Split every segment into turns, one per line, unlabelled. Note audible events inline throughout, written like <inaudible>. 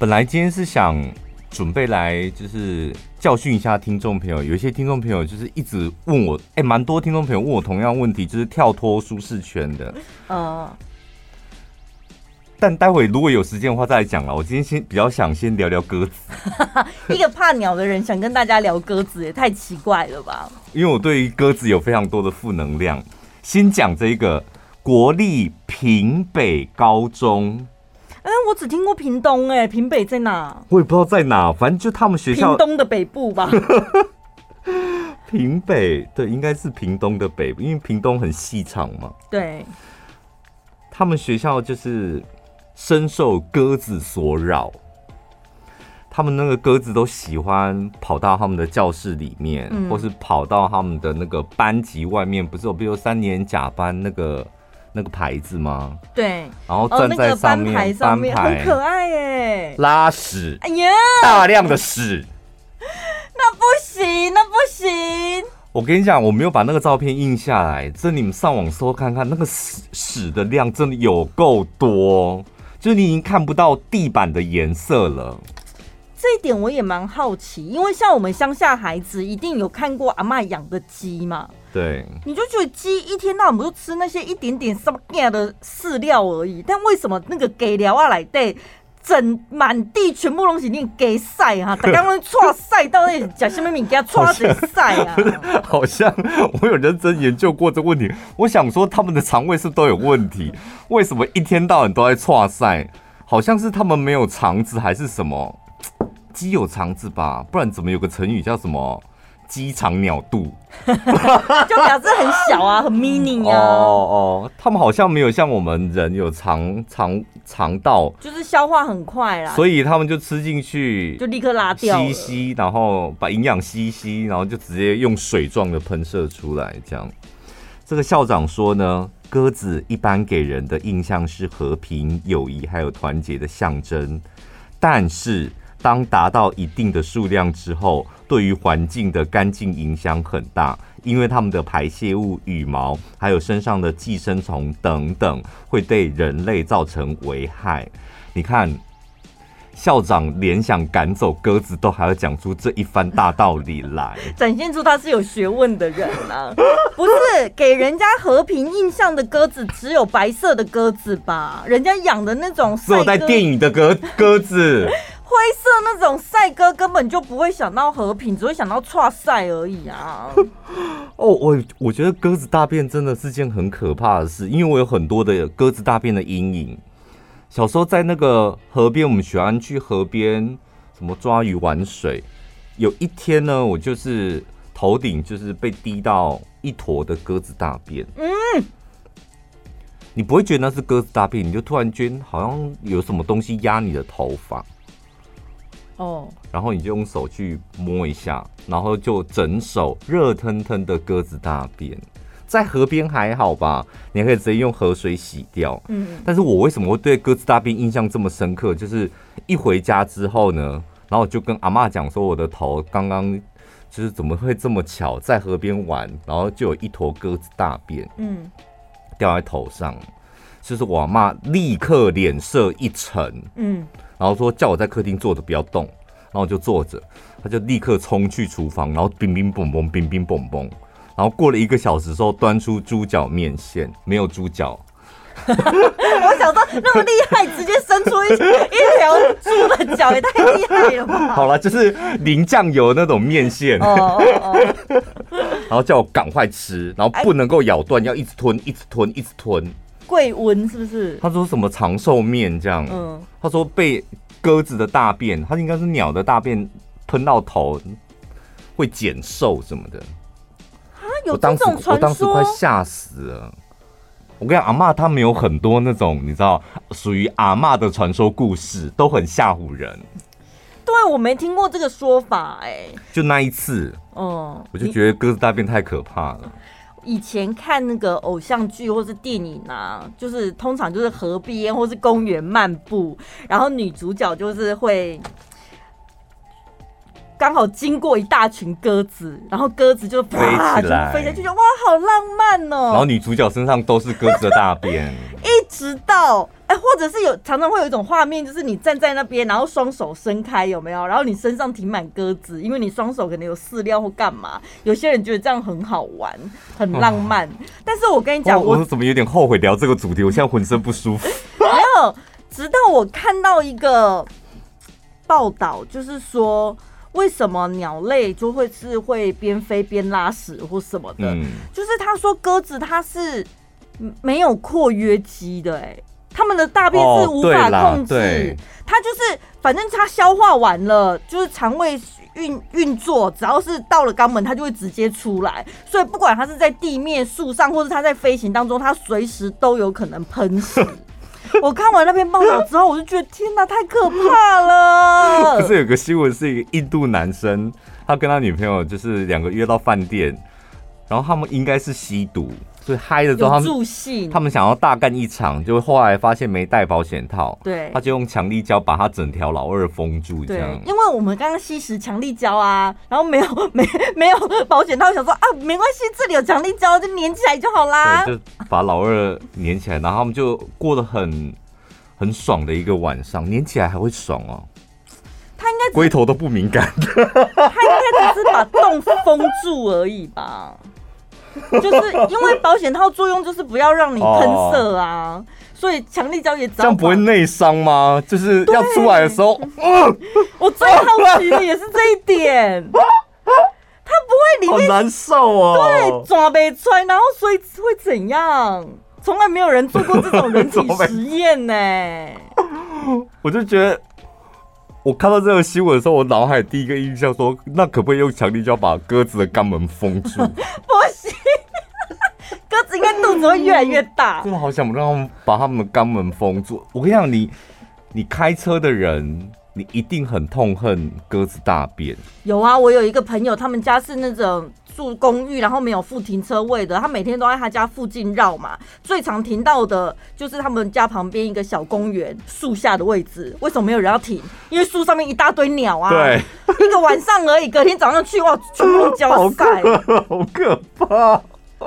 本来今天是想准备来就是教训一下听众朋友，有一些听众朋友就是一直问我，哎、欸，蛮多听众朋友问我同样问题，就是跳脱舒适圈的。嗯。但待会如果有时间的话再来讲了。我今天先比较想先聊聊鸽子。<laughs>
一个怕鸟的人想跟大家聊鸽子，也太奇怪了吧？
因为我对于鸽子有非常多的负能量。先讲这个国立平北高中。
哎、欸，我只听过屏东，哎，屏北在哪？
我也不知道在哪，反正就他们学校。
屏东的北部吧。<laughs>
屏北对，应该是屏东的北部，因为屏东很细长嘛。
对。
他们学校就是深受鸽子所扰，他们那个鸽子都喜欢跑到他们的教室里面，嗯、或是跑到他们的那个班级外面，不是有比如三年甲班那个。那个牌子吗？
对，
然后站在上面，
哦那個、班牌上面很可爱耶，
拉屎，
哎呀，
大量的屎，<laughs>
那不行，那不行。
我跟你讲，我没有把那个照片印下来，这你们上网搜看看，那个屎屎的量真的有够多，就是你已经看不到地板的颜色了。
这一点我也蛮好奇，因为像我们乡下孩子一定有看过阿嬷养的鸡嘛。
对，
你就觉得鸡一天到晚不就吃那些一点点什么样的饲料而已，但为什么那个给料啊来对，整满地全部东西你给晒哈，他刚刚搓晒到那讲什么名给他搓谁晒啊？
好像我有认真研究过这个问题，我想说他们的肠胃是都有问题，为什么一天到晚都在搓晒？好像是他们没有肠子还是什么？鸡有肠子吧？不然怎么有个成语叫什么？鸡肠鸟肚，
就表示很小啊，<laughs> 很 mini 啊。
哦哦，他们好像没有像我们人有肠肠肠道，
就是消化很快啦。
所以他们就吃进去，
就立刻拉掉，
吸吸，然后把营养吸吸，然后就直接用水状的喷射出来。这样，这个校长说呢，鸽子一般给人的印象是和平、友谊还有团结的象征，但是。当达到一定的数量之后，对于环境的干净影响很大，因为它们的排泄物、羽毛，还有身上的寄生虫等等，会对人类造成危害。你看，校长连想赶走鸽子，都还要讲出这一番大道理来，<laughs>
展现出他是有学问的人啊！<laughs> 不是给人家和平印象的鸽子，只有白色的鸽子吧？人家养的那种，
只有在电影的鸽鸽子。
灰色那种赛哥根本就不会想到和平，只会想到挫赛而已啊！<laughs>
哦，我我觉得鸽子大便真的是件很可怕的事，因为我有很多的鸽子大便的阴影。小时候在那个河边，我们喜欢去河边什么抓鱼玩水。有一天呢，我就是头顶就是被滴到一坨的鸽子大便。嗯，你不会觉得那是鸽子大便，你就突然间好像有什么东西压你的头发。哦，然后你就用手去摸一下，然后就整手热腾腾的鸽子大便，在河边还好吧？你还可以直接用河水洗掉。嗯，但是我为什么会对鸽子大便印象这么深刻？就是一回家之后呢，然后我就跟阿妈讲说，我的头刚刚就是怎么会这么巧，在河边玩，然后就有一坨鸽子大便，嗯，掉在头上，就是我妈立刻脸色一沉，嗯。然后说叫我在客厅坐着不要动，然后我就坐着，她就立刻冲去厨房，然后冰冰嘣嘣，冰冰嘣嘣，然后过了一个小时之后端出猪脚面线，没有猪脚。
我想说那么厉害，直接伸出一一条猪的脚，也太厉害了吧！<laughs>
好了，就是淋酱油那种面线。哦哦哦。<laughs> 然后叫我赶快吃，然后不能够咬断，要一直吞，一直吞，一直吞。
贵温是不是？
他说什么长寿面这样？嗯，他说被鸽子的大便，他应该是鸟的大便喷到头会减寿什么的。
啊，有这种传说？
我当时快吓死了。我跟你讲，阿妈他们有很多那种你知道，属于阿妈的传说故事，都很吓唬人。
对，我没听过这个说法哎、欸。
就那一次，嗯，我就觉得鸽子大便太可怕了。
以前看那个偶像剧或是电影啊，就是通常就是河边或是公园漫步，然后女主角就是会刚好经过一大群鸽子，然后鸽子就啪就飞下去，就哇，好浪漫哦！
然后女主角身上都是鸽子的大便，
一直到哎、欸，或者是有常常会有一种画面，就是你站在那边，然后双手伸开，有没有？然后你身上停满鸽子，因为你双手可能有饲料或干嘛。有些人觉得这样很好玩，很浪漫。哦、<laughs> 但是我跟你讲，我，
我怎么有点后悔聊这个主题？我现在浑身不舒服。
没有，直到我看到一个报道，就是说为什么鸟类就会是会边飞边拉屎或什么的，嗯、就是他说鸽子它是没有括约肌的、欸，哎。他们的大便是无法控制，它就是反正它消化完了，就是肠胃运运作，只要是到了肛门，它就会直接出来。所以不管它是在地面、树上，或者它在飞行当中，它随时都有可能喷屎。<laughs> 我看完那篇报道之后，我就觉得天哪，太可怕了。
可是有个新闻是一个印度男生，他跟他女朋友就是两个约到饭店，然后他们应该是吸毒。所以嗨的时候，他们他们想要大干一场，就后来发现没带保险套，
对，
他就用强力胶把他整条老二封住，这样。
因为我们刚刚吸食强力胶啊，然后没有 <laughs> 没没有保险套，想说啊，没关系，这里有强力胶，就粘起来就好啦。
对，就把老二粘起来，然后他们就过得很很爽的一个晚上，粘起来还会爽哦。
他应该
龟头都不敏感，<laughs>
他应该只是把洞封住而已吧。<laughs> 就是因为保险套作用就是不要让你喷射啊，哦、所以强力胶也这样
不会内伤吗？就是要出来的时候，呃、
我最好奇的也是这一点，<laughs> 它不会里面
好难受哦，
对，抓不出来，然后所以会怎样？从来没有人做过这种人体 <laughs> 实验呢，
我就觉得。我看到这个新闻的时候，我脑海第一个印象说，那可不可以用强力胶把鸽子的肛门封住？
不子应该肚子会越来越大。<laughs>
真的好想让他们把他们的肛门封住。我跟你讲，你你开车的人。你一定很痛恨鸽子大便。
有啊，我有一个朋友，他们家是那种住公寓，然后没有附停车位的。他每天都在他家附近绕嘛，最常停到的就是他们家旁边一个小公园树下的位置。为什么没有人要停？因为树上面一大堆鸟啊。
对，
一个晚上而已，隔天早上去哇，全部都焦晒，<laughs>
好可怕。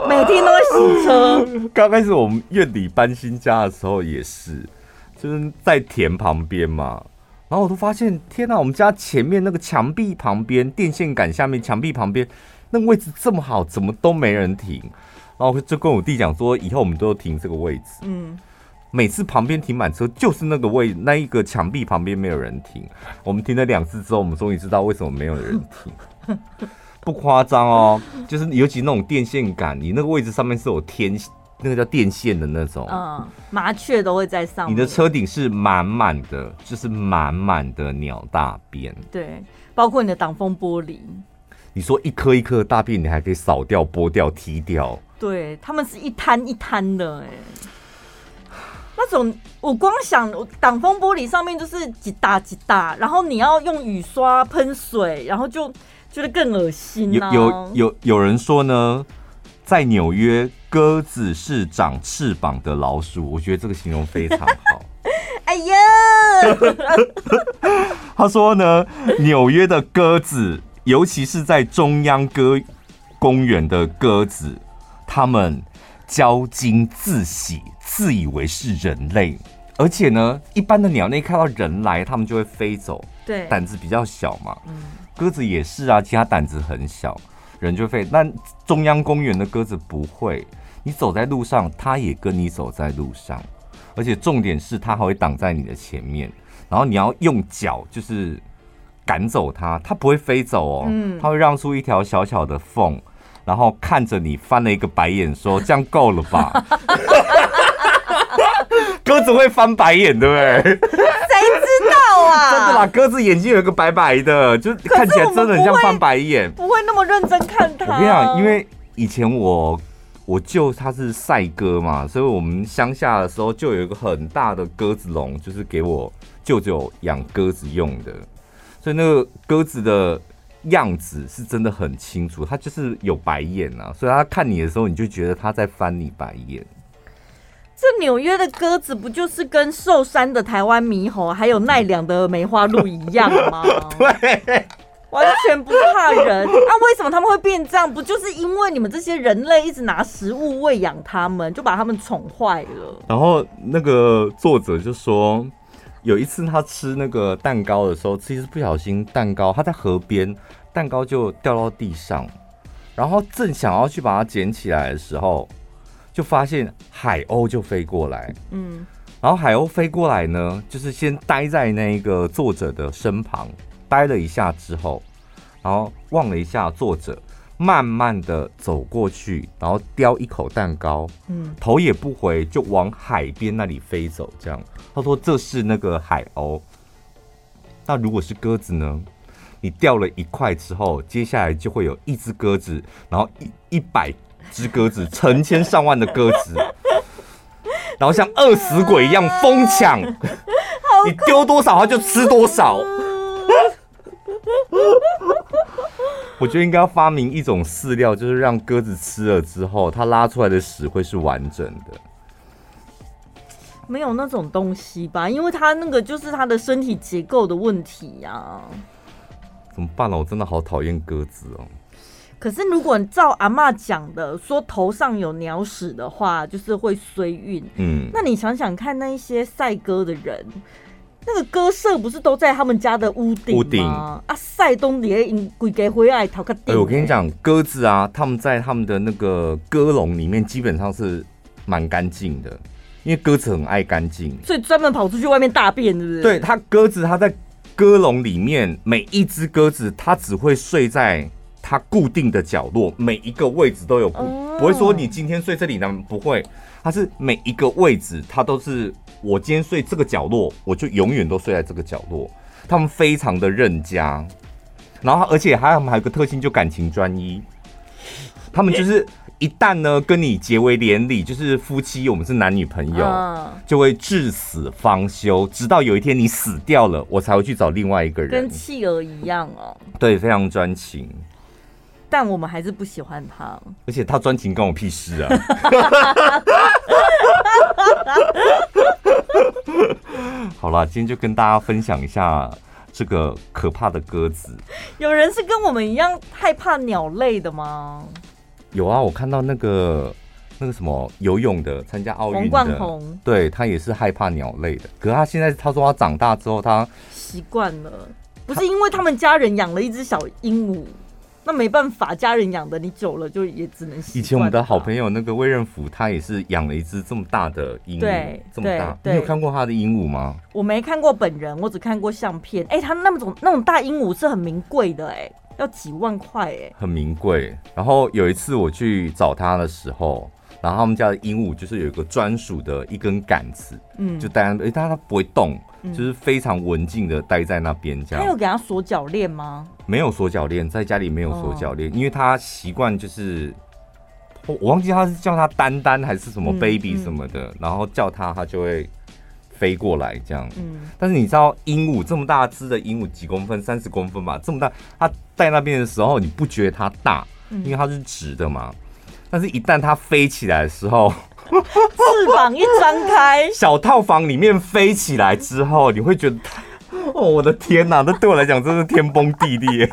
每天都会洗车。<laughs>
刚开始我们院里搬新家的时候也是，就是在田旁边嘛。然后我都发现，天哪！我们家前面那个墙壁旁边，电线杆下面墙壁旁边，那个位置这么好，怎么都没人停？然后就跟我弟讲说，以后我们都要停这个位置。嗯，每次旁边停满车，就是那个位，那一个墙壁旁边没有人停。我们停了两次之后，我们终于知道为什么没有人停。<laughs> 不夸张哦，就是尤其那种电线杆，你那个位置上面是有天。那个叫电线的那种，
嗯，麻雀都会在上面。
你的车顶是满满的，就是满满的鸟大便。
对，包括你的挡风玻璃。
你说一颗一颗的大便，你还可以扫掉、剥掉、踢掉。
对，他们是一滩一滩的，哎，那种我光想挡风玻璃上面就是几大几大，然后你要用雨刷喷水，然后就觉得更恶心啊。
有有有有人说呢，在纽约。鸽子是长翅膀的老鼠，我觉得这个形容非常好。<laughs>
哎呀，<laughs>
他说呢，纽约的鸽子，尤其是在中央鸽公园的鸽子，他们骄矜自喜，自以为是人类。而且呢，一般的鸟类看到人来，它们就会飞走，
对，
胆子比较小嘛。嗯鸽子也是啊，其他胆子很小，人就飞。但中央公园的鸽子不会。你走在路上，它也跟你走在路上，而且重点是它还会挡在你的前面，然后你要用脚就是赶走它，它不会飞走哦，嗯，它会让出一条小小的缝，然后看着你翻了一个白眼，说：“这样够了吧？” <laughs> <laughs> <laughs> 鸽子会翻白眼，对不对？谁
知道啊？<laughs>
真的啦，鸽子眼睛有一个白白的，就看起来真的很像翻白眼，
不会那么认真看它。
我跟你讲，因为以前我。我舅他是赛鸽嘛，所以我们乡下的时候就有一个很大的鸽子笼，就是给我舅舅养鸽子用的。所以那个鸽子的样子是真的很清楚，它就是有白眼啊，所以他看你的时候，你就觉得他在翻你白眼。
这纽约的鸽子不就是跟寿山的台湾猕猴还有奈良的梅花鹿一样吗？<laughs>
对。
完全不怕人。啊，为什么他们会变这样？不就是因为你们这些人类一直拿食物喂养他们，就把他们宠坏了？
然后那个作者就说，有一次他吃那个蛋糕的时候，其实不小心蛋糕他在河边，蛋糕就掉到地上，然后正想要去把它捡起来的时候，就发现海鸥就飞过来。嗯。然后海鸥飞过来呢，就是先待在那个作者的身旁，待了一下之后，然后望了一下作者，慢慢的走过去，然后叼一口蛋糕，嗯，头也不回就往海边那里飞走。这样，他说这是那个海鸥。那如果是鸽子呢？你掉了一块之后，接下来就会有一只鸽子，然后一一百只鸽子，成千上万的鸽子。然后像饿死鬼一样疯抢，你丢多少它就吃多少。我觉得应该要发明一种饲料，就是让鸽子吃了之后，它拉出来的屎会是完整的。
没有那种东西吧？因为它那个就是它的身体结构的问题呀。
怎么办呢？我真的好讨厌鸽子哦。
可是，如果照阿妈讲的说头上有鸟屎的话，就是会衰运。嗯，那你想想看，那一些赛鸽的人，那个鸽舍不是都在他们家的屋顶吗？屋顶啊，赛东底下鬼给回来逃个顶。
我跟你讲，鸽子啊，他们在他们的那个鸽笼里面基本上是蛮干净的，因为鸽子很爱干净，
所以专门跑出去外面大便，是不是？
对，它鸽子，它在鸽笼里面，每一只鸽子它只会睡在。它固定的角落，每一个位置都有不，不会说你今天睡这里呢，不会，它是每一个位置，它都是我今天睡这个角落，我就永远都睡在这个角落。他们非常的认家，然后而且还有他们还有个特性，就感情专一。他们就是一旦呢跟你结为连理，就是夫妻，我们是男女朋友，就会至死方休，直到有一天你死掉了，我才会去找另外一个人，
跟企鹅一样哦。
对，非常专情。
但我们还是不喜欢他，
而且他专情关我屁事啊！<laughs> 好了，今天就跟大家分享一下这个可怕的鸽子。
有人是跟我们一样害怕鸟类的吗？
有啊，我看到那个那个什么游泳的，参加奥运的，
冠宏，
对，他也是害怕鸟类的。可是他现在他说他长大之后他
习惯了，不是因为他们家人养了一只小鹦鹉。那没办法，家人养的，你久了就也只能。
以前我们的好朋友那个魏任甫，他也是养了一只这么大的鹦鹉，这么大。你有看过他的鹦鹉吗？
我没看过本人，我只看过相片。哎、欸，他那种那种大鹦鹉是很名贵的、欸，哎，要几万块，哎，
很名贵。然后有一次我去找他的时候。然后他们家的鹦鹉就是有一个专属的一根杆子，嗯，就待在，哎，但它不会动，嗯、就是非常文静的待在那边。这样，他
有给它锁脚链吗？
没有锁脚链，在家里没有锁脚链，哦、因为它习惯就是，我忘记他是叫他丹丹还是什么 baby 什么的，嗯嗯、然后叫他，他就会飞过来这样。嗯，但是你知道鹦鹉这么大只的鹦鹉几公分？三十公分吧，这么大，它在那边的时候，你不觉得它大？因为它是直的嘛。但是，一旦它飞起来的时候，
翅膀一张开，
小套房里面飞起来之后，你会觉得，哦，我的天哪！这对我来讲真是天崩地裂。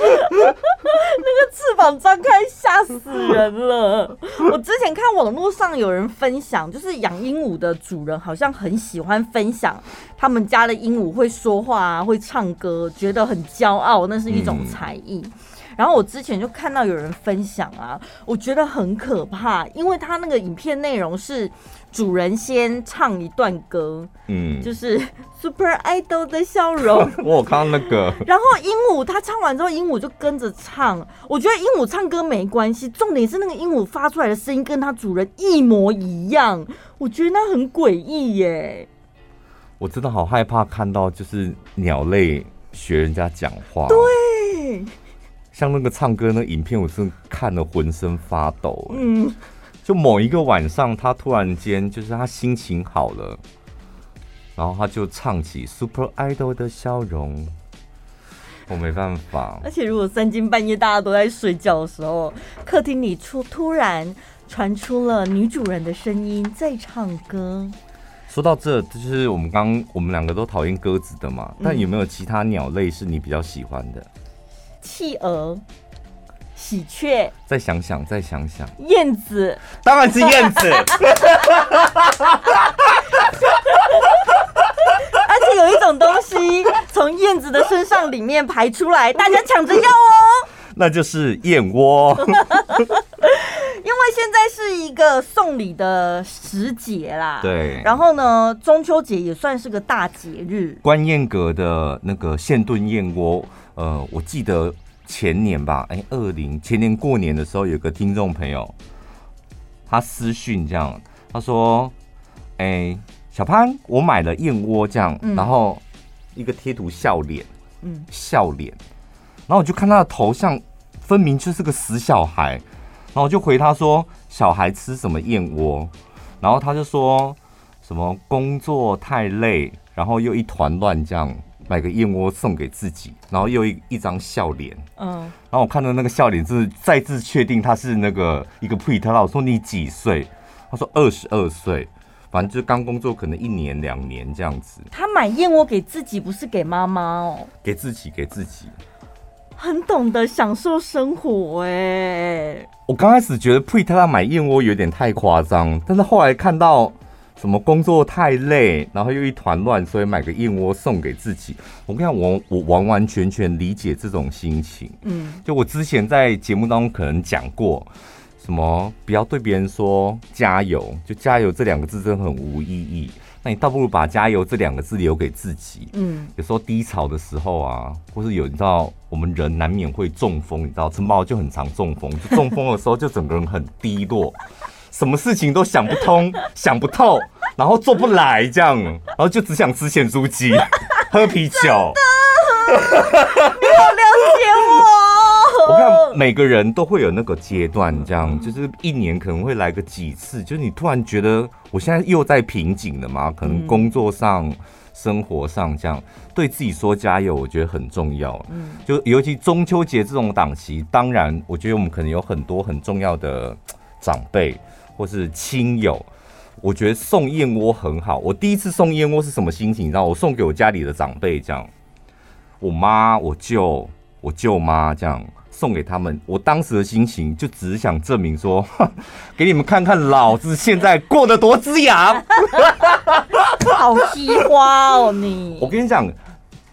那个翅膀张开，吓死人了。我之前看网络上有人分享，就是养鹦鹉的主人好像很喜欢分享他们家的鹦鹉会说话啊，会唱歌，觉得很骄傲，那是一种才艺。嗯然后我之前就看到有人分享啊，我觉得很可怕，因为他那个影片内容是主人先唱一段歌，嗯，就是 Super Idol 的笑容。<laughs>
我有看到那个。
然后鹦鹉他唱完之后，鹦鹉就跟着唱。我觉得鹦鹉唱歌没关系，重点是那个鹦鹉发出来的声音跟它主人一模一样，我觉得那很诡异耶。
我真的好害怕看到就是鸟类学人家讲话。
对。
像那个唱歌那影片，我是看了浑身发抖。嗯，就某一个晚上，他突然间就是他心情好了，然后他就唱起 Super Idol 的笑容。我没办法。
而且如果三更半夜大家都在睡觉的时候，客厅里出突然传出了女主人的声音在唱歌。
说到这，就是我们刚我们两个都讨厌鸽子的嘛，但有没有其他鸟类是你比较喜欢的？
企鹅、喜鹊。
再想想，再想想。
燕子。
当然是燕子。<laughs>
而且有一种东西从燕子的身上里面排出来，大家抢着要哦。<laughs>
那就是燕窝。<laughs>
因为现在是一个送礼的时节啦，
对。
然后呢，中秋节也算是个大节日。
观燕阁的那个现炖燕窝，呃，我记得前年吧，哎，二零前年过年的时候，有个听众朋友，他私讯这样，他说：“哎，小潘，我买了燕窝这样，嗯、然后一个贴图笑脸，嗯，笑脸，然后我就看他的头像，分明就是个死小孩。”然后我就回他说：“小孩吃什么燕窝？”然后他就说什么工作太累，然后又一团乱，这样买个燕窝送给自己，然后又一一张笑脸。嗯，然后我看到那个笑脸，就是再次确定他是那个一个配特。我说你几岁？他说二十二岁，反正就刚工作，可能一年两年这样子。
他买燕窝给自己，不是给妈妈哦？
给自己，给自己。
很懂得享受生活哎、欸！
我刚开始觉得佩特拉买燕窝有点太夸张，但是后来看到什么工作太累，然后又一团乱，所以买个燕窝送给自己。我跟你讲，我我完完全全理解这种心情。嗯，就我之前在节目当中可能讲过，什么不要对别人说加油，就加油这两个字真的很无意义。那你倒不如把“加油”这两个字留给自己。嗯，有时候低潮的时候啊，或是有你知道，我们人难免会中风，你知道，陈宝就很常中风，就中风的时候就整个人很低落，什么事情都想不通、<laughs> 想不透，然后做不来这样，然后就只想吃咸猪鸡、<laughs> 喝啤酒。你好
了解我。
我看每个人都会有那个阶段，这样就是一年可能会来个几次，就是你突然觉得我现在又在瓶颈了嘛，可能工作上、生活上这样，对自己说加油，我觉得很重要。嗯，就尤其中秋节这种档期，当然我觉得我们可能有很多很重要的长辈或是亲友，我觉得送燕窝很好。我第一次送燕窝是什么心情？你知道，我送给我家里的长辈，这样，我妈、我舅、我舅妈这样。送给他们，我当时的心情就只是想证明说，<laughs> 给你们看看老子现在过得多滋养。<laughs>
好西瓜哦你！
我跟你讲，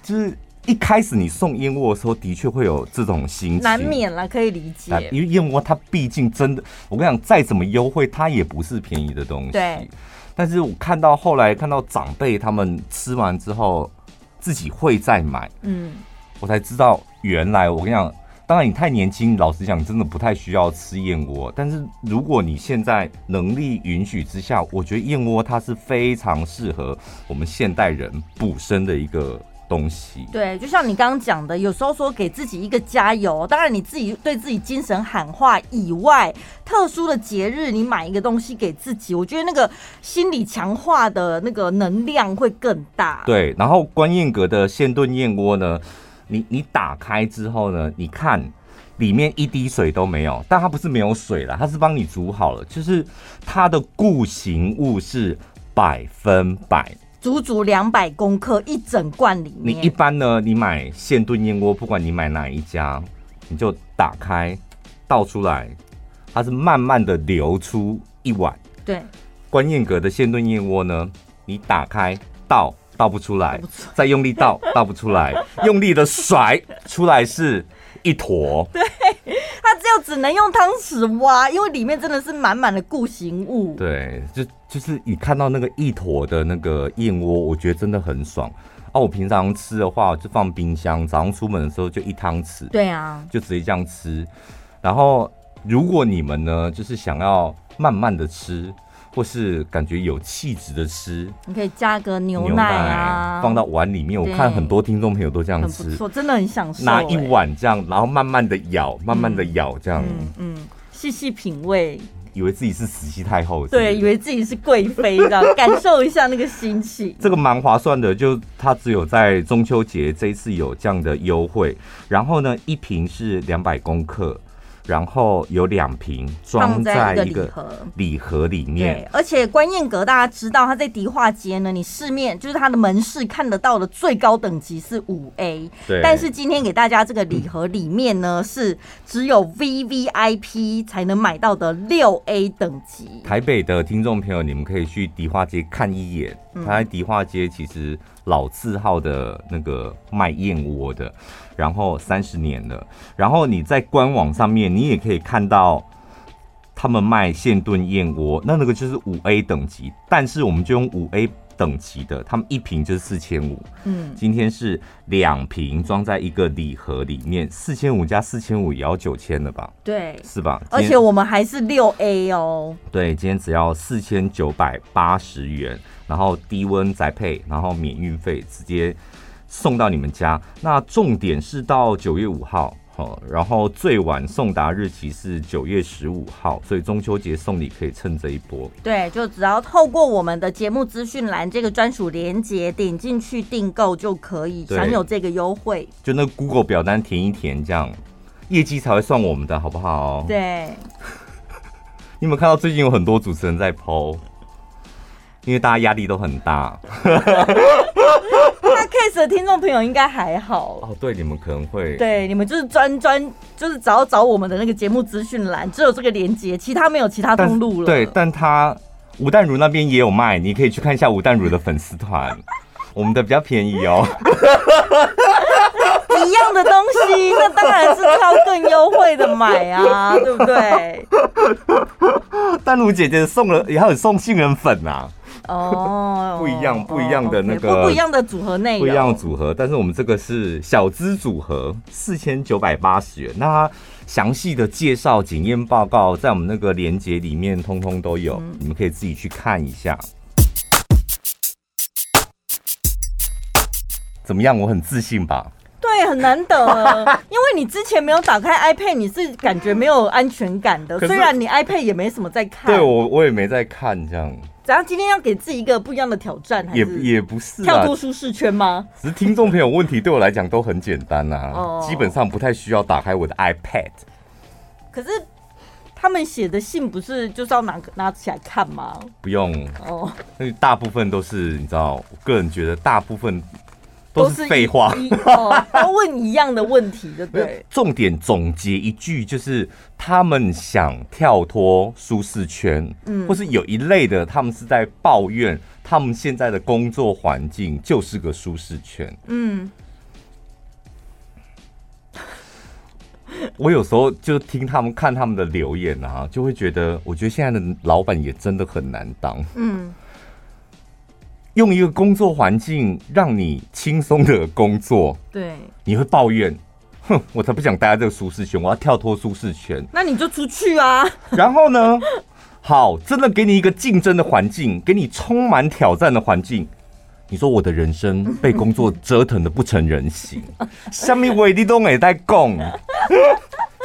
就是一开始你送燕窝的时候，的确会有这种心情，
难免了，可以理解。
因为燕窝它毕竟真的，我跟你讲，再怎么优惠，它也不是便宜的东西。
对。
但是我看到后来看到长辈他们吃完之后，自己会再买，嗯，我才知道原来我跟你讲。当然，你太年轻，老实讲，真的不太需要吃燕窝。但是，如果你现在能力允许之下，我觉得燕窝它是非常适合我们现代人补身的一个东西。
对，就像你刚刚讲的，有时候说给自己一个加油。当然，你自己对自己精神喊话以外，特殊的节日你买一个东西给自己，我觉得那个心理强化的那个能量会更大。
对，然后观燕阁的现炖燕窝呢？你你打开之后呢？你看里面一滴水都没有，但它不是没有水了，它是帮你煮好了，就是它的固形物是百分百，
足足两百公克一整罐里面。
你一般呢？你买现炖燕窝，不管你买哪一家，你就打开倒出来，它是慢慢的流出一碗。
对，
观燕阁的现炖燕窝呢，你打开倒。倒不出来，再用力倒，倒不出来，用力的甩出来是一坨。
对，它只有只能用汤匙挖，因为里面真的是满满的固形物。
对，就就是你看到那个一坨的那个燕窝，我觉得真的很爽。啊，我平常吃的话就放冰箱，早上出门的时候就一汤匙。
对啊，
就直接这样吃。然后如果你们呢，就是想要慢慢的吃。或是感觉有气质的吃，
你可以加个牛奶啊，
奶放到碗里面。我看很多听众朋友都这样吃，
不错，真的很享受。
拿一碗这样，然后慢慢的咬，慢慢的咬，这样，
嗯，细、嗯、细品味，
以为自己是慈禧太后是是，
对，以为自己是贵妃，这样感受一下那个心情。
这个蛮划算的，就它只有在中秋节这一次有这样的优惠。然后呢，一瓶是两百公克。然后有两瓶装在一个
礼盒
里面。
对，而且观燕阁大家知道，它在迪化街呢，你市面就是它的门市看得到的最高等级是五 A。
对。
但是今天给大家这个礼盒里面呢，嗯、是只有 VVIP 才能买到的六 A 等级。
台北的听众朋友，你们可以去迪化街看一眼。它在迪化街其实老字号的那个卖燕窝的。然后三十年了，然后你在官网上面，你也可以看到他们卖现炖燕窝，那那个就是五 A 等级，但是我们就用五 A 等级的，他们一瓶就是四千五，嗯，今天是两瓶装在一个礼盒里面，四千五加四千五也要九千了吧？
对，
是吧？
而且我们还是六 A 哦，
对，今天只要四千九百八十元，然后低温宅配，然后免运费，直接。送到你们家，那重点是到九月五号，好，然后最晚送达日期是九月十五号，所以中秋节送礼可以趁这一波。对，
就只要透过我们的节目资讯栏这个专属链接点进去订购就可以享有这个优惠。
就那 Google 表单填一填，这样业绩才会算我们的，好不好？
对。<laughs>
你有没有看到最近有很多主持人在 PO？因为大家压力都很大。<laughs>
那 case 的听众朋友应该还好
哦，对，你们可能会，
对，你们就是专专就是只要找我们的那个节目资讯栏，只有这个连接，其他没有其他通路了。
对，但他吴淡如那边也有卖，你可以去看一下吴淡如的粉丝团，<laughs> 我们的比较便宜哦。<laughs>
一样的东西，那当然是挑更优惠的买啊，对不对？
淡如姐姐送了，也还有送杏仁粉啊。<laughs>
哦，
不一样，不一样的那个，
不不一样的组合内容，
不一样的组合。但是我们这个是小资组合，四千九百八十元。那详细的介绍、检验报告在我们那个链接里面，通通都有，嗯、你们可以自己去看一下。怎么样？我很自信吧？
对，很难得，<laughs> 因为你之前没有打开 iPad，你是感觉没有安全感的。虽然你 iPad 也没什么在看，
对我我也没在看这样。
怎样？今天要给自己一个不一样的挑战，还是
也也不是
跳脱舒适圈吗？
只是听众朋友问题对我来讲都很简单呐、啊，基本上不太需要打开我的 iPad。
可是他们写的信不是就是要拿拿起来看吗？
不用哦，那大部分都是你知道，我个人觉得大部分。都是废话，
哦，都问一样的问题，对 <laughs> 不对？
重点总结一句，就是他们想跳脱舒适圈，嗯，或是有一类的，他们是在抱怨他们现在的工作环境就是个舒适圈，嗯。<laughs> 我有时候就听他们看他们的留言啊，就会觉得，我觉得现在的老板也真的很难当，嗯。用一个工作环境让你轻松的工作，
对，
你会抱怨，哼，我才不想待在这个舒适圈，我要跳脱舒适圈。
那你就出去啊。<laughs>
然后呢，好，真的给你一个竞争的环境，给你充满挑战的环境。你说我的人生被工作折腾的不成人形，下面我一定都没在讲。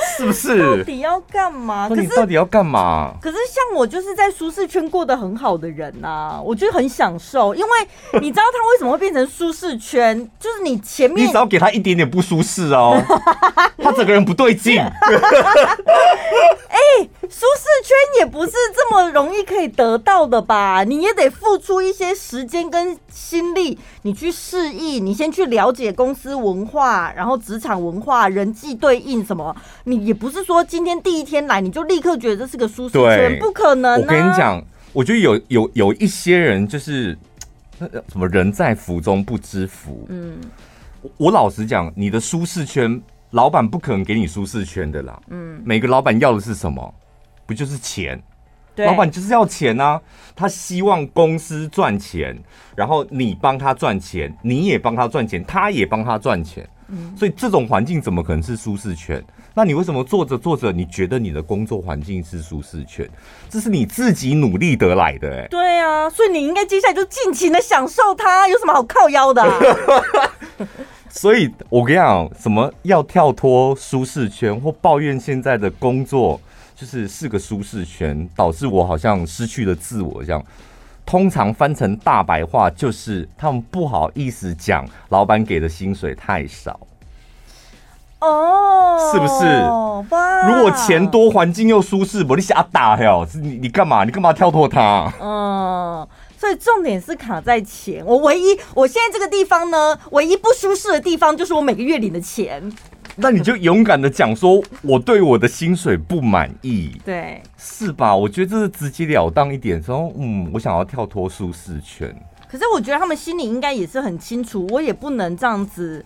<laughs> 是不是？
到底要干嘛？
可是到底要干嘛？
可是像我就是在舒适圈过得很好的人呐、啊，我就很享受。因为你知道他为什么会变成舒适圈？<laughs> 就是你前面
你只要给他一点点不舒适哦，<laughs> 他整个人不对劲。哎、
欸，舒适圈也不是这么容易可以得到的吧？你也得付出一些时间跟心力，你去适应，你先去了解公司文化，然后职场文化、人际对应什么，你。也不是说今天第一天来你就立刻觉得这是个舒适圈，不可能、啊。
我跟你讲，我觉得有有有一些人就是什么人在福中不知福。嗯，我老实讲，你的舒适圈，老板不可能给你舒适圈的啦。嗯，每个老板要的是什么？不就是钱？对，老板就是要钱啊！他希望公司赚钱，然后你帮他赚钱，你也帮他赚钱，他也帮他赚钱。嗯，所以这种环境怎么可能是舒适圈？那你为什么做着做着，你觉得你的工作环境是舒适圈？这是你自己努力得来的、欸，哎。
对啊，所以你应该接下来就尽情的享受它，有什么好靠腰的、啊？<laughs>
所以我跟你讲，什么要跳脱舒适圈，或抱怨现在的工作就是是个舒适圈，导致我好像失去了自我，这样。通常翻成大白话，就是他们不好意思讲，老板给的薪水太少。
哦，
是不是？如果钱多，环境又舒适，我你瞎打哟！你你干嘛？你干嘛跳脱他？
嗯，所以重点是卡在钱。我唯一，我现在这个地方呢，唯一不舒适的地方就是我每个月领的钱。
那你就勇敢的讲说，我对我的薪水不满意，
对，
是吧？我觉得这是直截了当一点，说，嗯，我想要跳脱舒适圈。
可是我觉得他们心里应该也是很清楚，我也不能这样子，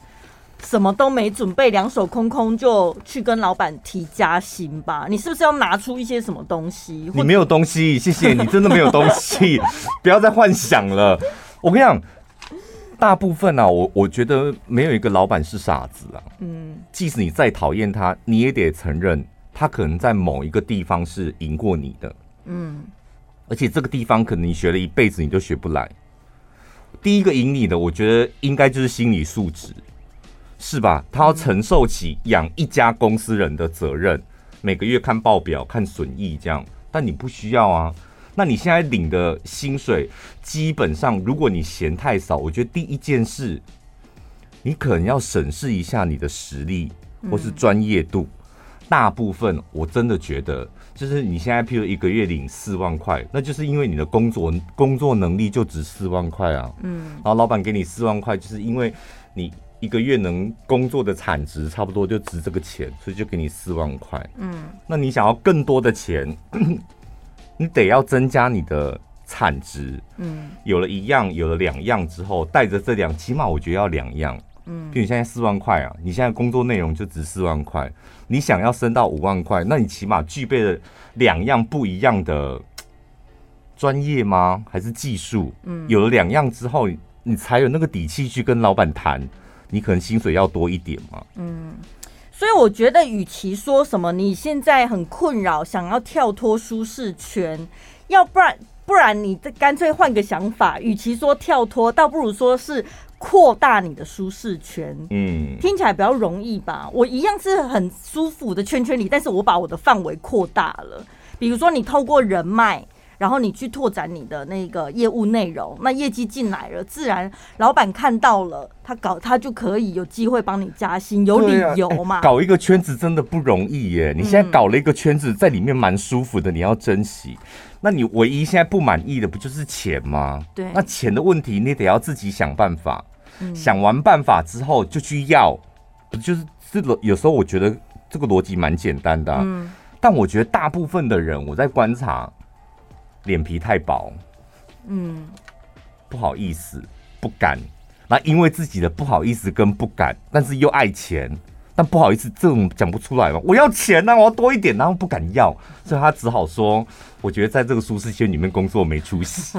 什么都没准备，两手空空就去跟老板提加薪吧？你是不是要拿出一些什么东西？
你没有东西，谢谢你，真的没有东西，<laughs> 不要再幻想了。我跟你讲。大部分啊，我我觉得没有一个老板是傻子啊。嗯，即使你再讨厌他，你也得承认他可能在某一个地方是赢过你的。嗯，而且这个地方可能你学了一辈子你都学不来。第一个赢你的，我觉得应该就是心理素质，是吧？他要承受起养一家公司人的责任，每个月看报表、看损益这样，但你不需要啊。那你现在领的薪水，基本上如果你嫌太少，我觉得第一件事，你可能要审视一下你的实力或是专业度。大部分我真的觉得，就是你现在譬如一个月领四万块，那就是因为你的工作工作能力就值四万块啊。嗯。然后老板给你四万块，就是因为你一个月能工作的产值差不多就值这个钱，所以就给你四万块。嗯。那你想要更多的钱？<clears throat> 你得要增加你的产值，嗯，有了一样，有了两样之后，带着这两，起码我觉得要两样，嗯，比如你现在四万块啊，你现在工作内容就值四万块，你想要升到五万块，那你起码具备了两样不一样的专业吗？还是技术？嗯，有了两样之后，你才有那个底气去跟老板谈，你可能薪水要多一点嘛，嗯。
所以我觉得，与其说什么你现在很困扰，想要跳脱舒适圈，要不然不然你这干脆换个想法，与其说跳脱，倒不如说是扩大你的舒适圈。嗯，听起来比较容易吧？我一样是很舒服的圈圈里，但是我把我的范围扩大了。比如说，你透过人脉。然后你去拓展你的那个业务内容，那业绩进来了，自然老板看到了，他搞他就可以有机会帮你加薪，有理由嘛。
啊欸、搞一个圈子真的不容易耶！你现在搞了一个圈子，在里面蛮舒服的，你要珍惜。那你唯一现在不满意的不就是钱吗？
对，
那钱的问题你得要自己想办法。嗯、想完办法之后就去要，不就是这个？有时候我觉得这个逻辑蛮简单的、啊，嗯，但我觉得大部分的人我在观察。脸皮太薄，嗯，不好意思，不敢。那因为自己的不好意思跟不敢，但是又爱钱，但不好意思这种讲不出来嘛。我要钱呢、啊，我要多一点，然后不敢要，所以他只好说：“我觉得在这个舒适圈里面工作没出息。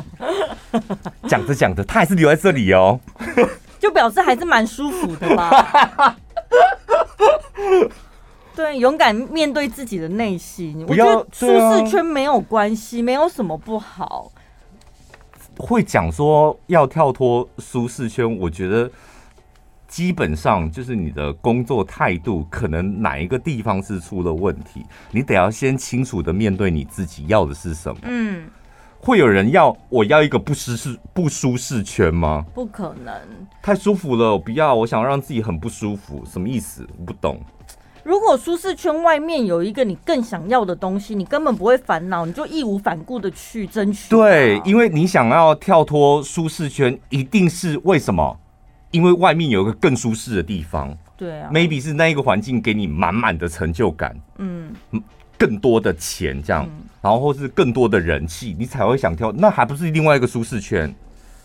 <laughs> ”讲着讲着，他还是留在这里哦，<laughs>
就表示还是蛮舒服的吧。<laughs> 对，勇敢面对自己的内心。我觉得舒适圈没有关系，没有什么不好。
会讲说要跳脱舒适圈，我觉得基本上就是你的工作态度，可能哪一个地方是出了问题，你得要先清楚的面对你自己要的是什么。嗯，会有人要我要一个不舒适不舒适圈吗？
不可能，
太舒服了，我不要，我想让自己很不舒服，什么意思？我不懂。
如果舒适圈外面有一个你更想要的东西，你根本不会烦恼，你就义无反顾的去争取。
对，因为你想要跳脱舒适圈，一定是为什么？因为外面有一个更舒适的地方。
对啊
，maybe 是那一个环境给你满满的成就感，嗯，更多的钱这样，嗯、然后或是更多的人气，你才会想跳。那还不是另外一个舒适圈？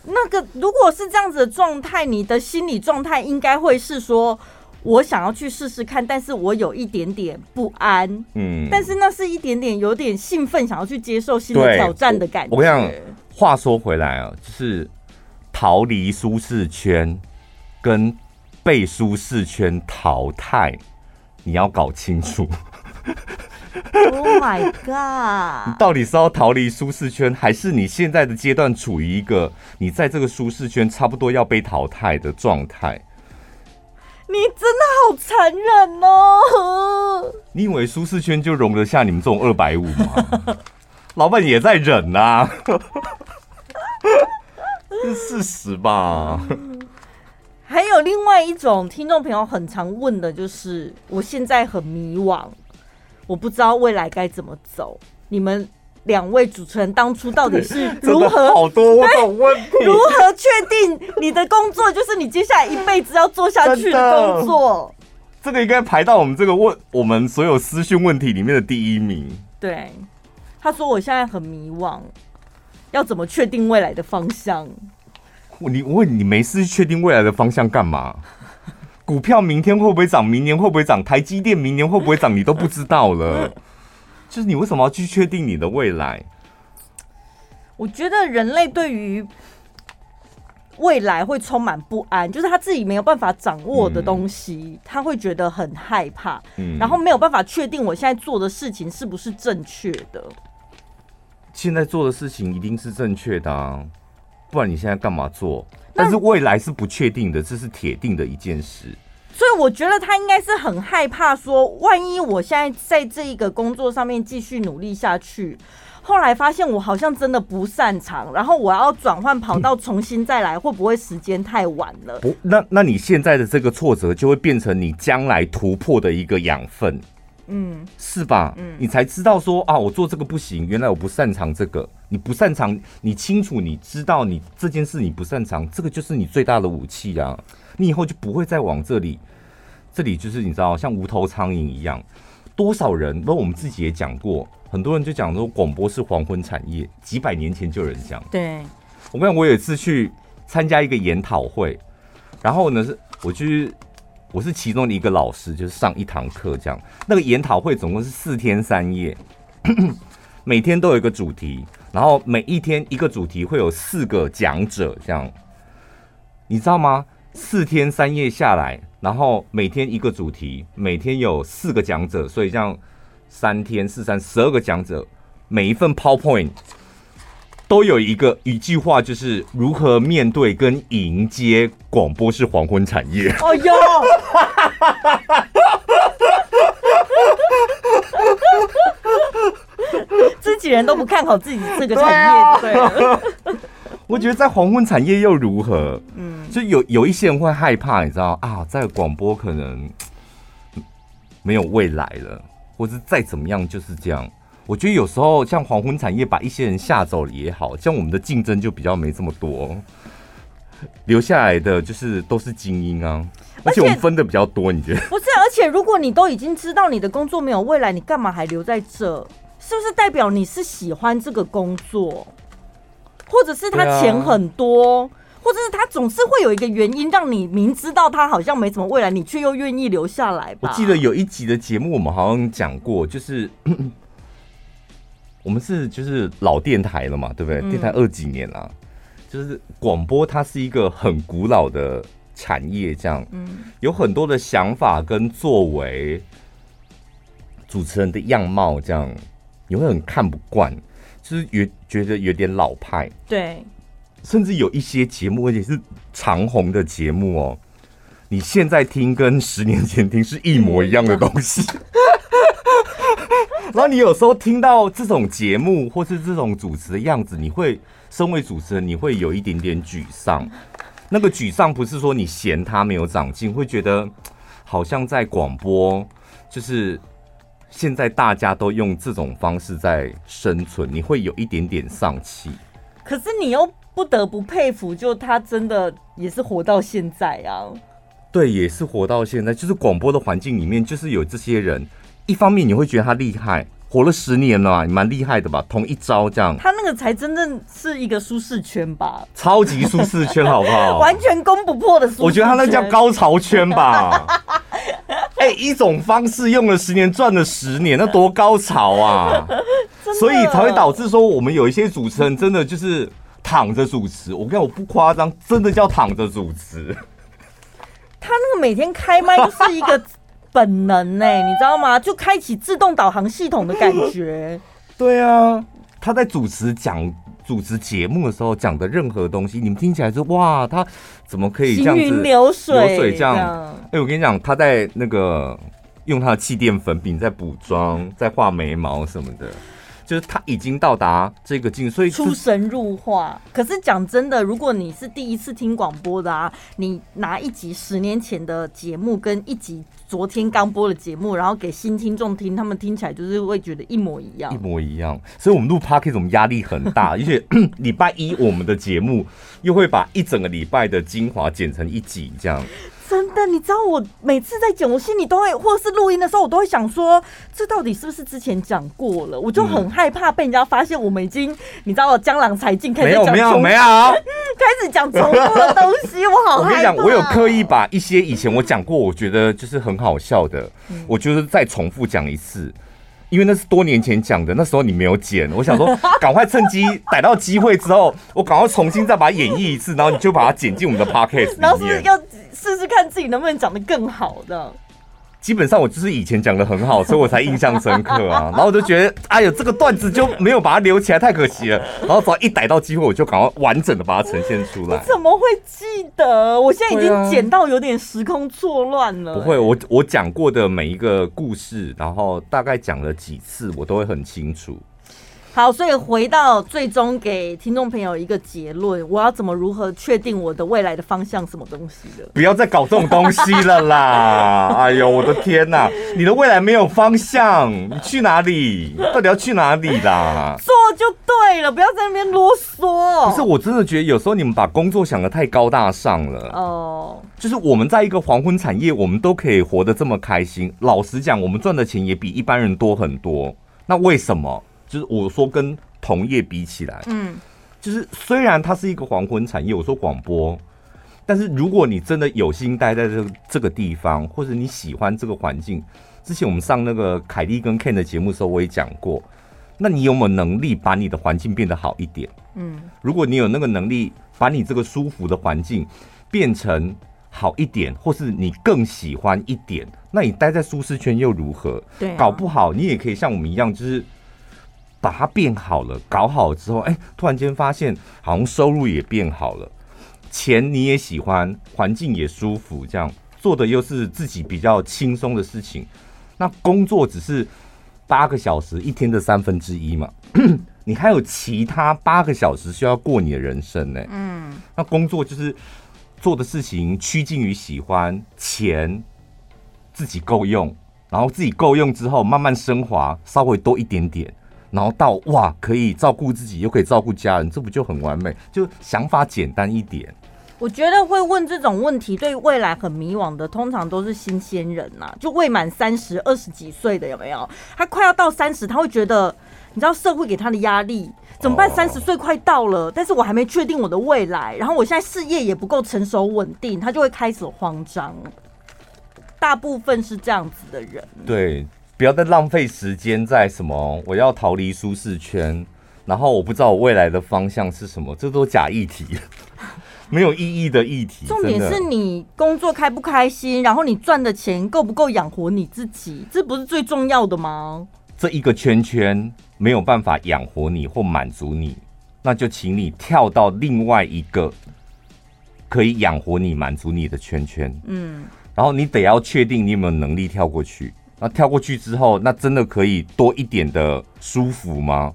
那个如果是这样子的状态，你的心理状态应该会是说。我想要去试试看，但是我有一点点不安，嗯，但是那是一点点有点兴奋，想要去接受新的挑战的感觉。
我跟你讲，话说回来啊，就是逃离舒适圈跟被舒适圈淘汰，你要搞清楚。
Oh my <laughs> god！
你到底是要逃离舒适圈，还是你现在的阶段处于一个你在这个舒适圈差不多要被淘汰的状态？
你真的好残忍哦！<laughs>
你以为舒适圈就容得下你们这种二百五吗？<laughs> 老板也在忍呐，<laughs> 是事实吧？
还有另外一种听众朋友很常问的就是，我现在很迷惘，我不知道未来该怎么走。你们两位主持人当初到底是如何
好多种问题？
如何确定你的工作就是你接下来一辈子要做下去的工作？
这个应该排到我们这个问我们所有私讯问题里面的第一名。
对，他说我现在很迷惘，要怎么确定未来的方向？
你问你没事确定未来的方向干嘛？股票明天会不会涨？明年会不会涨？台积电明年会不会涨？你都不知道了。就是你为什么要去确定你的未来？
我觉得人类对于未来会充满不安，就是他自己没有办法掌握的东西，他会觉得很害怕。嗯，然后没有办法确定我现在做的事情是不是正确的。
现在做的事情一定是正确的啊。不然你现在干嘛做？但是未来是不确定的，这是铁定的一件事。
所以我觉得他应该是很害怕，说万一我现在在这一个工作上面继续努力下去，后来发现我好像真的不擅长，然后我要转换跑道重新再来，会不会时间太晚了？
不，那那你现在的这个挫折就会变成你将来突破的一个养分。嗯，是吧？嗯，你才知道说啊，我做这个不行，原来我不擅长这个。你不擅长，你清楚，你知道你这件事你不擅长，这个就是你最大的武器啊！你以后就不会再往这里，这里就是你知道，像无头苍蝇一样。多少人，包括我们自己也讲过，很多人就讲说广播是黄昏产业，几百年前就有人讲。
对，
我跟你讲，我有一次去参加一个研讨会，然后呢是我去。我是其中的一个老师，就是上一堂课这样。那个研讨会总共是四天三夜，<coughs> 每天都有一个主题，然后每一天一个主题会有四个讲者这样。你知道吗？四天三夜下来，然后每天一个主题，每天有四个讲者，所以这样三天四三十二个讲者，每一份 PowerPoint。都有一个一句话，就是如何面对跟迎接广播是黄昏产业。<laughs> 哦哟，<laughs>
自己人都不看好自己这个产业，对 <laughs> 啊。
我觉得在黄昏产业又如何？嗯，就有有一些人会害怕，你知道啊，在广播可能 <tsk> 没有未来了，或是再怎么样，就是这样。我觉得有时候像黄昏产业把一些人吓走了也好，像我们的竞争就比较没这么多，留下来的就是都是精英啊，而且我们分的比较多，你觉得？
不是，而且如果你都已经知道你的工作没有未来，你干嘛还留在这？是不是代表你是喜欢这个工作，或者是他钱很多，或者是他总是会有一个原因让你明知道他好像没什么未来，你却又愿意留下来吧？
我记得有一集的节目，我们好像讲过，就是。<coughs> 我们是就是老电台了嘛，对不对？嗯、电台二几年了，就是广播，它是一个很古老的产业，这样，嗯，有很多的想法跟作为，主持人的样貌这样，你会很看不惯，就是有觉得有点老派，
对，
甚至有一些节目，而且是长红的节目哦，你现在听跟十年前听是一模一样的东西。嗯然后你有时候听到这种节目或是这种主持的样子，你会身为主持人，你会有一点点沮丧。那个沮丧不是说你嫌他没有长进，会觉得好像在广播，就是现在大家都用这种方式在生存，你会有一点点丧气。
可是你又不得不佩服，就他真的也是活到现在啊。
对，也是活到现在，就是广播的环境里面，就是有这些人。一方面你会觉得他厉害，活了十年了，你蛮厉害的吧？同一招这样，
他那个才真正是一个舒适圈吧？
超级舒适圈，好不好？<laughs>
完全攻不破的舒适圈。
我觉得他那叫高潮圈吧？<laughs> 哎、欸，一种方式用了十年，赚了十年，那多高潮啊！<laughs> 所以才会导致说，我们有一些主持人真的就是躺着主持。我跟你讲，我不夸张，真的叫躺着主持。
他那个每天开麦就是一个。本能呢、欸，你知道吗？就开启自动导航系统的感觉。<laughs>
对啊，他在主持讲主持节目的时候讲的任何东西，你们听起来是哇，他怎么可以这样流水，流水这样。哎、欸，我跟你讲，他在那个用他的气垫粉饼在补妆，在画眉毛什么的。就是他已经到达这个境，所以
出神入化。可是讲真的，如果你是第一次听广播的啊，你拿一集十年前的节目跟一集昨天刚播的节目，然后给新听众听，他们听起来就是会觉得一模一样，
一模一样。所以，我们录 Podcast 我们压力很大，<laughs> 而且礼拜一我们的节目又会把一整个礼拜的精华剪成一集这样。
真的，你知道我每次在剪，我心里都会，或是录音的时候，我都会想说，这到底是不是之前讲过了？我就很害怕被人家发现我们已经，你知道，江郎才尽，开始讲
没有没有没有，
开始讲重复的东西，我好害怕。
我跟你讲，我有刻意把一些以前我讲过，我觉得就是很好笑的，我就是再重复讲一次。因为那是多年前讲的，那时候你没有剪，我想说 <laughs> 赶快趁机逮到机会之后，我赶快重新再把它演绎一次，然后你就把它剪进我们的 podcast。<laughs>
然后是要试试看自己能不能讲得更好的。
基本上我就是以前讲的很好，所以我才印象深刻啊。然后我就觉得，哎呦，这个段子就没有把它留起来，太可惜了。然后只要一逮到机会，我就赶快完整的把它呈现出来。
你怎么会记得？我现在已经剪到有点时空错乱了、欸。
不会，我我讲过的每一个故事，然后大概讲了几次，我都会很清楚。
好，所以回到最终给听众朋友一个结论，我要怎么如何确定我的未来的方向？什么东西的？
不要再搞这种东西了啦！<laughs> 哎呦，我的天哪！你的未来没有方向，你去哪里？到底要去哪里啦？
做就对了，不要在那边啰嗦。
可是我真的觉得有时候你们把工作想的太高大上了哦。Oh. 就是我们在一个黄昏产业，我们都可以活得这么开心。老实讲，我们赚的钱也比一般人多很多。那为什么？就是我说跟同业比起来，嗯，就是虽然它是一个黄昏产业，我说广播，但是如果你真的有心待在这这个地方，或者你喜欢这个环境，之前我们上那个凯莉跟 Ken 的节目的时候，我也讲过，那你有没有能力把你的环境变得好一点？嗯，如果你有那个能力，把你这个舒服的环境变成好一点，或是你更喜欢一点，那你待在舒适圈又如何？对，搞不好你也可以像我们一样，就是。把它变好了，搞好之后，哎，突然间发现好像收入也变好了，钱你也喜欢，环境也舒服，这样做的又是自己比较轻松的事情。那工作只是八个小时一天的三分之一嘛，<clears throat> 你还有其他八个小时需要过你的人生呢。嗯，那工作就是做的事情趋近于喜欢，钱自己够用，然后自己够用之后慢慢升华，稍微多一点点。然后到哇，可以照顾自己，又可以照顾家人，这不就很完美？就想法简单一点。
我觉得会问这种问题，对未来很迷惘的，通常都是新鲜人呐、啊，就未满三十、二十几岁的有没有？他快要到三十，他会觉得，你知道社会给他的压力怎么办？三十岁快到了，但是我还没确定我的未来，然后我现在事业也不够成熟稳定，他就会开始慌张。大部分是这样子的人。
对。不要再浪费时间在什么我要逃离舒适圈，然后我不知道我未来的方向是什么，这都假议题，<laughs> 没有意义的议题。
重点是你工作开不开心，然后你赚的钱够不够养活你自己，这不是最重要的吗？
这一个圈圈没有办法养活你或满足你，那就请你跳到另外一个可以养活你、满足你的圈圈。嗯，然后你得要确定你有没有能力跳过去。那跳过去之后，那真的可以多一点的舒服吗？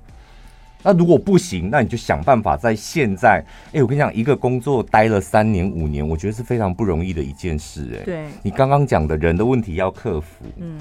那如果不行，那你就想办法在现在。哎、欸，我跟你讲，一个工作待了三年五年，我觉得是非常不容易的一件事、欸。哎，对，你刚刚讲的人的问题要克服，嗯，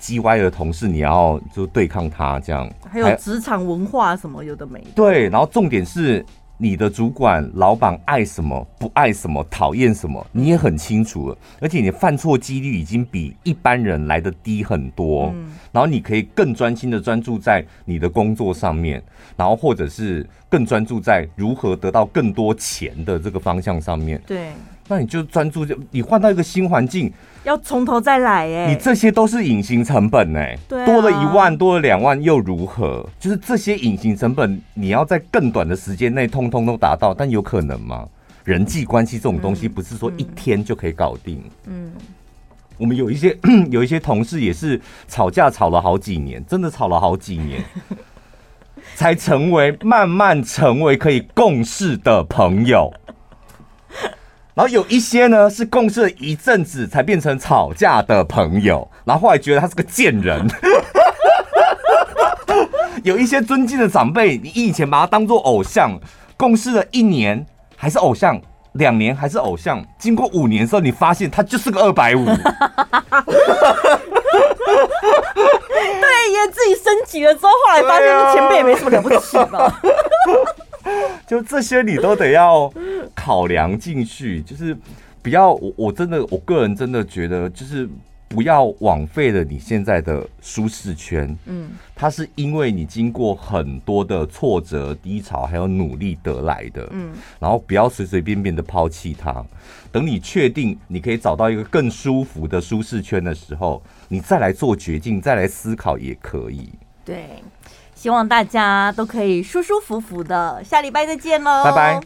叽歪的同事你要就对抗他，这样
还有职场文化什么有的没的。
对，然后重点是。你的主管、老板爱什么，不爱什么，讨厌什么，你也很清楚了。而且你犯错几率已经比一般人来的低很多。嗯，然后你可以更专心的专注在你的工作上面，然后或者是更专注在如何得到更多钱的这个方向上面。
对。
那你就专注，就你换到一个新环境，
要从头再来哎、欸，
你这些都是隐形成本哎、欸，对啊、多了一万，多了两万又如何？就是这些隐形成本，你要在更短的时间内通通都达到，但有可能吗？人际关系这种东西不是说一天就可以搞定。嗯，嗯我们有一些 <clears throat> 有一些同事也是吵架吵了好几年，真的吵了好几年，<laughs> 才成为慢慢成为可以共事的朋友。然后有一些呢是共事了一阵子才变成吵架的朋友，然后后来觉得他是个贱人，<laughs> 有一些尊敬的长辈，你以前把他当做偶像，共事了一年还是偶像，两年还是偶像，经过五年之后，你发现他就是个二百五。<laughs> 对，
也自己升级了之后，后来发现前辈也没什么了不起嘛。<laughs>
就这些你都得要考量进去，就是不要我我真的我个人真的觉得就是。不要枉费了你现在的舒适圈，嗯，它是因为你经过很多的挫折、低潮，还有努力得来的，嗯，然后不要随随便便的抛弃它。等你确定你可以找到一个更舒服的舒适圈的时候，你再来做决定，再来思考也可以。
对，希望大家都可以舒舒服服的。下礼拜再见喽，
拜拜。